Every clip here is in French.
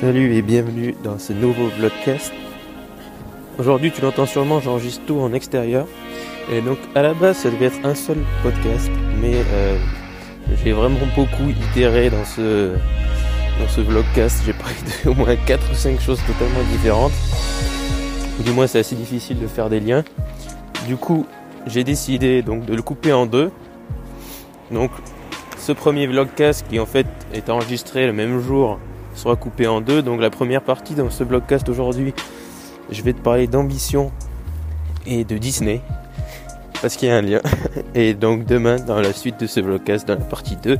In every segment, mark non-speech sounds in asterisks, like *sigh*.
Salut et bienvenue dans ce nouveau vlogcast. Aujourd'hui, tu l'entends sûrement, j'enregistre tout en extérieur. Et donc, à la base, ça devait être un seul podcast, mais euh, j'ai vraiment beaucoup itéré dans ce, dans ce vlogcast. J'ai parlé de au moins 4 ou 5 choses totalement différentes. Du moins, c'est assez difficile de faire des liens. Du coup, j'ai décidé donc de le couper en deux. Donc, ce premier vlogcast qui en fait est enregistré le même jour sera coupé en deux. Donc la première partie dans ce blogcast aujourd'hui, je vais te parler d'ambition et de Disney. Parce qu'il y a un lien. *laughs* Et donc demain, dans la suite de ce blogcast, dans la partie 2,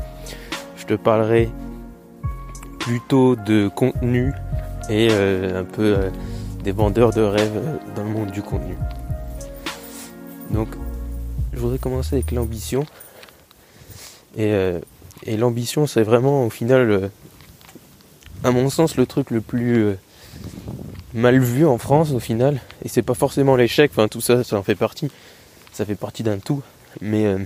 je te parlerai plutôt de contenu et euh, un peu euh, des vendeurs de rêves euh, dans le monde du contenu. Donc, je voudrais commencer avec l'ambition. Et, et l'ambition, c'est vraiment au final à mon sens, le truc le plus euh, mal vu en France au final. Et c'est pas forcément l'échec, enfin tout ça, ça en fait partie. Ça fait partie d'un tout. Mais euh,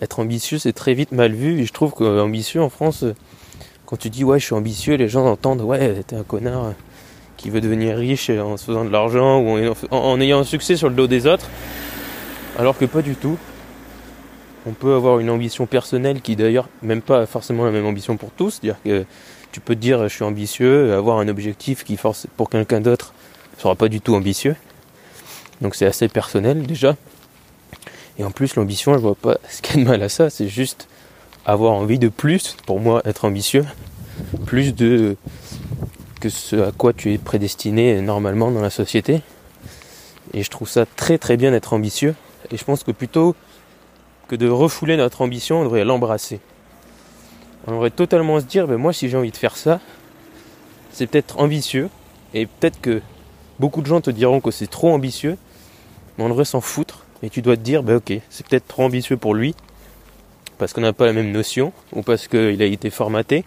être ambitieux, c'est très vite mal vu. Et je trouve qu'ambitieux en France, euh, quand tu dis ouais, je suis ambitieux, les gens entendent ouais, t'es un connard qui veut devenir riche en se faisant de l'argent ou en ayant un succès sur le dos des autres. Alors que pas du tout. On peut avoir une ambition personnelle qui d'ailleurs même pas forcément la même ambition pour tous, c'est-à-dire que tu peux te dire je suis ambitieux, avoir un objectif qui force pour quelqu'un d'autre sera pas du tout ambitieux. Donc c'est assez personnel déjà. Et en plus l'ambition, je vois pas ce qu'il y a de mal à ça, c'est juste avoir envie de plus, pour moi être ambitieux, plus de que ce à quoi tu es prédestiné normalement dans la société. Et je trouve ça très très bien d'être ambitieux. Et je pense que plutôt que de refouler notre ambition, on devrait l'embrasser on devrait totalement se dire, ben moi si j'ai envie de faire ça, c'est peut-être ambitieux, et peut-être que beaucoup de gens te diront que c'est trop ambitieux, mais on devrait s'en foutre, et tu dois te dire, ben ok, c'est peut-être trop ambitieux pour lui, parce qu'on n'a pas la même notion, ou parce qu'il a été formaté,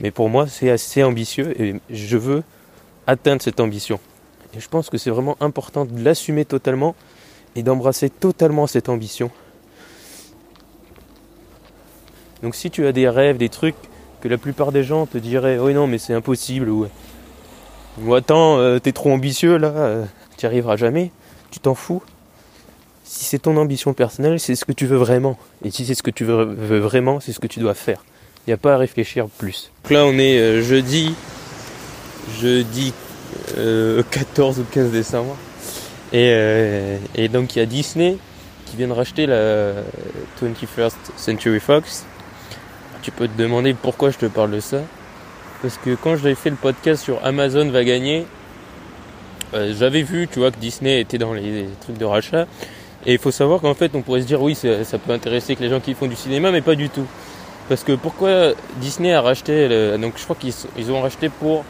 mais pour moi c'est assez ambitieux, et je veux atteindre cette ambition. Et je pense que c'est vraiment important de l'assumer totalement, et d'embrasser totalement cette ambition. Donc si tu as des rêves, des trucs que la plupart des gens te diraient oui non mais c'est impossible ou, attends euh, t'es trop ambitieux là, euh, tu arriveras jamais, tu t'en fous. Si c'est ton ambition personnelle, c'est ce que tu veux vraiment. Et si c'est ce que tu veux, vraiment, c'est ce que tu dois faire. Il n'y a pas à réfléchir plus. Donc là on est euh, jeudi, jeudi 14 ou 15 décembre. Et, et donc il y a Disney qui vient de racheter la 21st Century Fox tu peux te demander pourquoi je te parle de ça. Parce que quand j'avais fait le podcast sur Amazon va gagner, euh, j'avais vu, tu vois, que Disney était dans les, trucs de rachat. Et il faut savoir qu'en fait, on pourrait se dire, oui, ça, peut intéresser que les gens qui font du cinéma, mais pas du tout. Parce que pourquoi Disney a racheté, donc je crois qu'ils ont racheté pour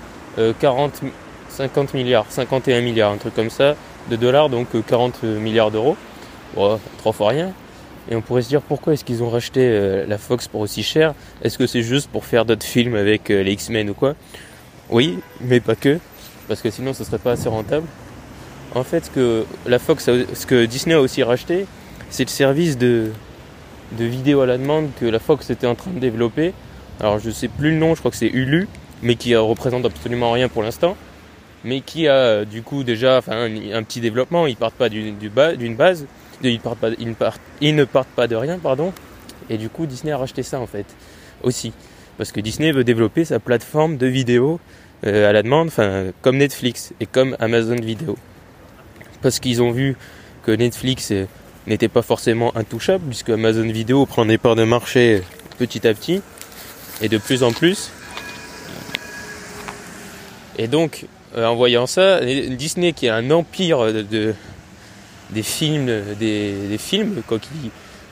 40, euh, 50 milliards, 51 milliards, un truc comme ça, de dollars, donc 40 euh, milliards d'euros. Bon, trois fois rien. Et on pourrait se dire pourquoi est-ce qu'ils ont racheté euh, la Fox pour aussi cher? Est-ce que c'est juste pour faire d'autres films avec euh, les X-Men ou quoi? Oui, mais pas que, parce que sinon ce serait pas assez rentable. En fait, ce que la Fox, ce que Disney a aussi racheté, c'est le service de, de vidéo à la demande que la Fox était en train de développer. Alors je sais plus le nom, je crois que c'est Hulu, mais qui représente absolument rien pour l'instant, mais qui a du coup déjà un, petit développement. Ils partent pas d'une base ils, ne partent pas de rien, pardon. Et du coup, Disney a racheté ça en fait aussi, parce que Disney veut développer sa plateforme de vidéo euh, à la demande, comme Netflix et comme Amazon Vidéo, parce qu'ils ont vu que Netflix euh, n'était pas forcément intouchable, puisque Amazon Vidéo prend des parts de marché petit à petit et de plus en plus. Et donc, en voyant ça, Disney qui a un empire de, des films, des, films quoi, qui,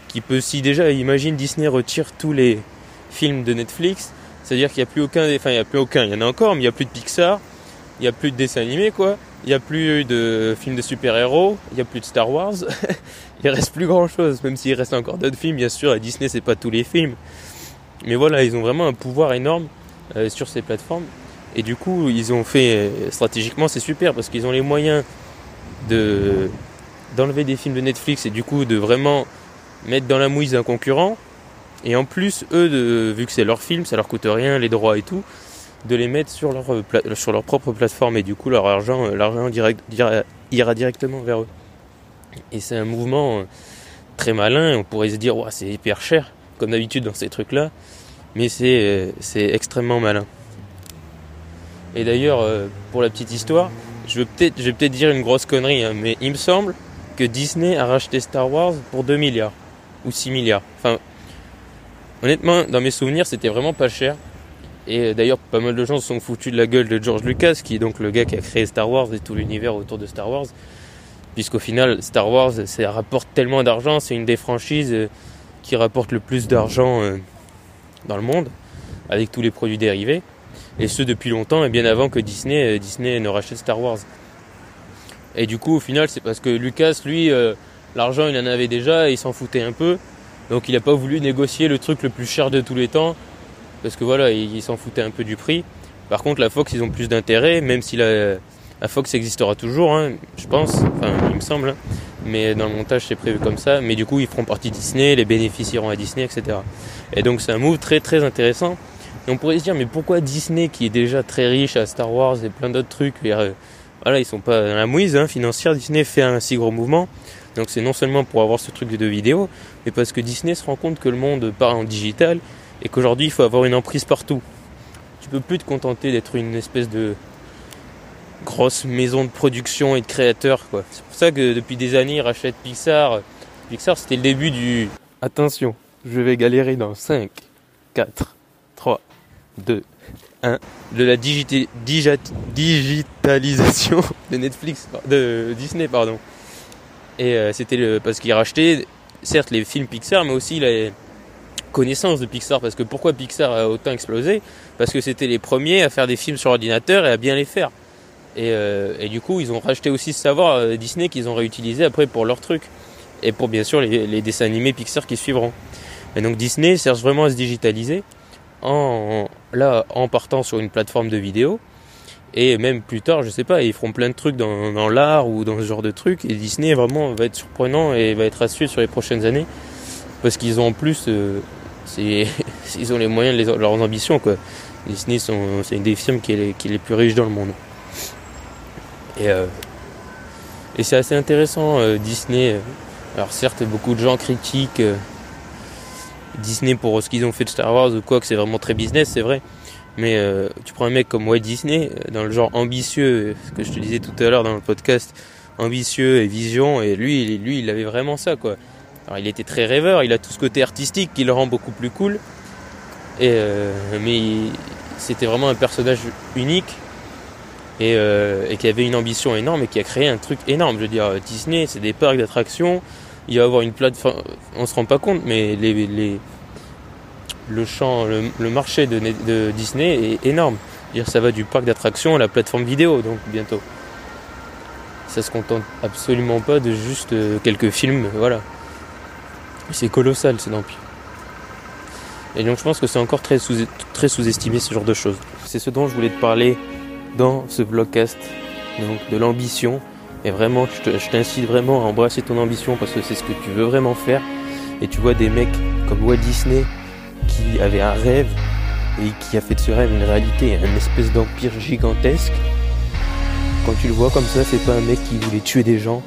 qui peut si déjà imagine Disney retire tous les films de Netflix, c'est-à-dire qu'il n'y a plus aucun, enfin il n'y a plus aucun, il y en a encore, mais il n'y a plus de Pixar, il n'y a plus de dessins animés quoi, il n'y a plus de films de super-héros, il n'y a plus de Star Wars, *laughs* il reste plus grand-chose, même s'il reste encore d'autres films, bien sûr, à Disney c'est pas tous les films, mais voilà, ils ont vraiment un pouvoir énorme euh, sur ces plateformes, et du coup ils ont fait, euh, stratégiquement c'est super parce qu'ils ont les moyens de d'enlever des films de Netflix et du coup de vraiment mettre dans la mouise un concurrent. Et en plus, eux, de, vu que c'est leur film, ça leur coûte rien, les droits et tout, de les mettre sur leur, sur leur propre plateforme et du coup leur argent, l'argent direct, ira directement vers eux. Et c'est un mouvement très malin, on pourrait se dire c'est hyper cher, comme d'habitude dans ces trucs-là, mais c'est extrêmement malin. Et d'ailleurs, pour la petite histoire, je vais peut-être peut dire une grosse connerie, hein, mais il me semble que Disney a racheté Star Wars pour 2 milliards ou 6 milliards. Enfin, honnêtement, dans mes souvenirs, c'était vraiment pas cher. Et d'ailleurs, pas mal de gens se sont foutus de la gueule de George Lucas, qui est donc le gars qui a créé Star Wars et tout l'univers autour de Star Wars. Puisqu'au final, Star Wars, ça rapporte tellement d'argent, c'est une des franchises euh, qui rapporte le plus d'argent euh, dans le monde, avec tous les produits dérivés. Et ce depuis longtemps, et bien avant que Disney, euh, Disney ne rachète Star Wars. Et du coup, au final, c'est parce que Lucas, lui, euh, l'argent, il en avait déjà et il s'en foutait un peu. Donc, il n'a pas voulu négocier le truc le plus cher de tous les temps. Parce que voilà, il, s'en foutait un peu du prix. Par contre, la Fox, ils ont plus d'intérêt, même si la, Fox existera toujours, hein, je pense. Enfin, il me semble. Hein. Mais dans le montage, c'est prévu comme ça. Mais du coup, ils feront partie Disney, les bénéfices iront à Disney, etc. Et donc, c'est un move très, très intéressant. Et on pourrait se dire, mais pourquoi Disney, qui est déjà très riche à Star Wars et plein d'autres trucs, voilà, ils sont pas dans la mouise hein, financière. Disney fait un si gros mouvement. Donc c'est non seulement pour avoir ce truc de vidéo, mais parce que Disney se rend compte que le monde part en digital et qu'aujourd'hui il faut avoir une emprise partout. Tu peux plus te contenter d'être une espèce de grosse maison de production et de créateurs. Quoi. C'est pour ça que depuis des années ils rachètent Pixar. Pixar c'était le début du... Attention, je vais galérer dans 5, 4, 3, 2, de la digitalisation *laughs* de Netflix, de Disney, pardon. Et euh, c'était parce qu'il rachetait, certes, les films Pixar, mais aussi les connaissances de Pixar. Parce que pourquoi Pixar a autant explosé? Parce que c'était les premiers à faire des films sur ordinateur et à bien les faire. Et, euh, du coup, ils ont racheté aussi ce savoir euh, Disney qu'ils ont réutilisé après pour leurs trucs. Et pour bien sûr les, les dessins animés Pixar qui suivront. Et donc Disney cherche vraiment à se digitaliser en, là, en partant sur une plateforme de vidéo. Et même plus tard, je sais pas, ils feront plein de trucs dans, l'art ou dans ce genre de trucs. Et Disney vraiment va être surprenant et va être à sur les prochaines années. Parce qu'ils ont en plus, euh, *laughs* ils ont les moyens leurs ambitions. Quoi. Disney, c'est une des firmes qui est, les plus riches dans le monde. Et, euh, c'est assez intéressant, euh, Disney. Alors certes, beaucoup de gens critiquent Disney pour ce qu'ils ont fait de Star Wars ou quoi, que c'est vraiment très business, c'est vrai. Mais euh, tu prends un mec comme Walt Disney, euh, dans le genre ambitieux, ce que je te disais tout à l'heure dans le podcast, ambitieux et vision, et lui, lui, il avait vraiment ça, quoi. Alors il était très rêveur, il a tout ce côté artistique qui le rend beaucoup plus cool. Et euh, mais c'était vraiment un personnage unique et, et, qui avait une ambition énorme et qui a créé un truc énorme. Je veux dire, Disney, c'est des parcs d'attractions, il va y avoir une plateforme, on se rend pas compte, mais les, les le champ, le, marché de, Disney est énorme. Dire ça va du parc d'attractions à la plateforme vidéo, donc bientôt. Ça se contente absolument pas de juste euh, quelques films, voilà. C'est colossal, c'est d'empire. Et donc je pense que c'est encore très sous, très sous-estimé ce genre de choses. C'est ce dont je voulais te parler dans ce vlogcast, donc de l'ambition et vraiment, je t'incite vraiment à embrasser ton ambition parce que c'est ce que tu veux vraiment faire. Et tu vois des mecs comme Walt Disney qui avait un rêve et qui a fait de ce rêve une réalité, une espèce d'empire gigantesque. Quand tu le vois comme ça, c'est pas un mec qui voulait tuer des gens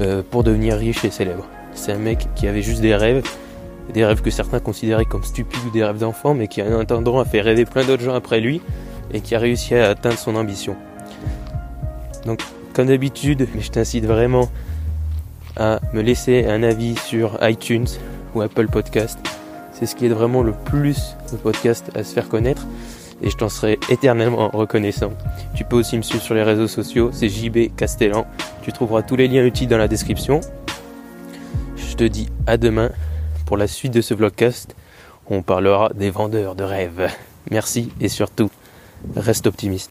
euh, pour devenir riche et célèbre. C'est un mec qui avait juste des rêves, des rêves que certains considéraient comme stupides ou des rêves d'enfant, mais qui en attendant a fait rêver plein d'autres gens après lui et qui a réussi à atteindre son ambition. Donc comme d'habitude, je t'incite vraiment à me laisser un avis sur iTunes ou Apple Podcast. C'est ce qui aide vraiment le plus le podcast à se faire connaître et je t'en serai éternellement reconnaissant. Tu peux aussi me suivre sur les réseaux sociaux, c'est JB Castellan. Tu trouveras tous les liens utiles dans la description. Je te dis à demain pour la suite de ce vlogcast. On parlera des vendeurs de rêves. Merci et surtout, reste optimiste.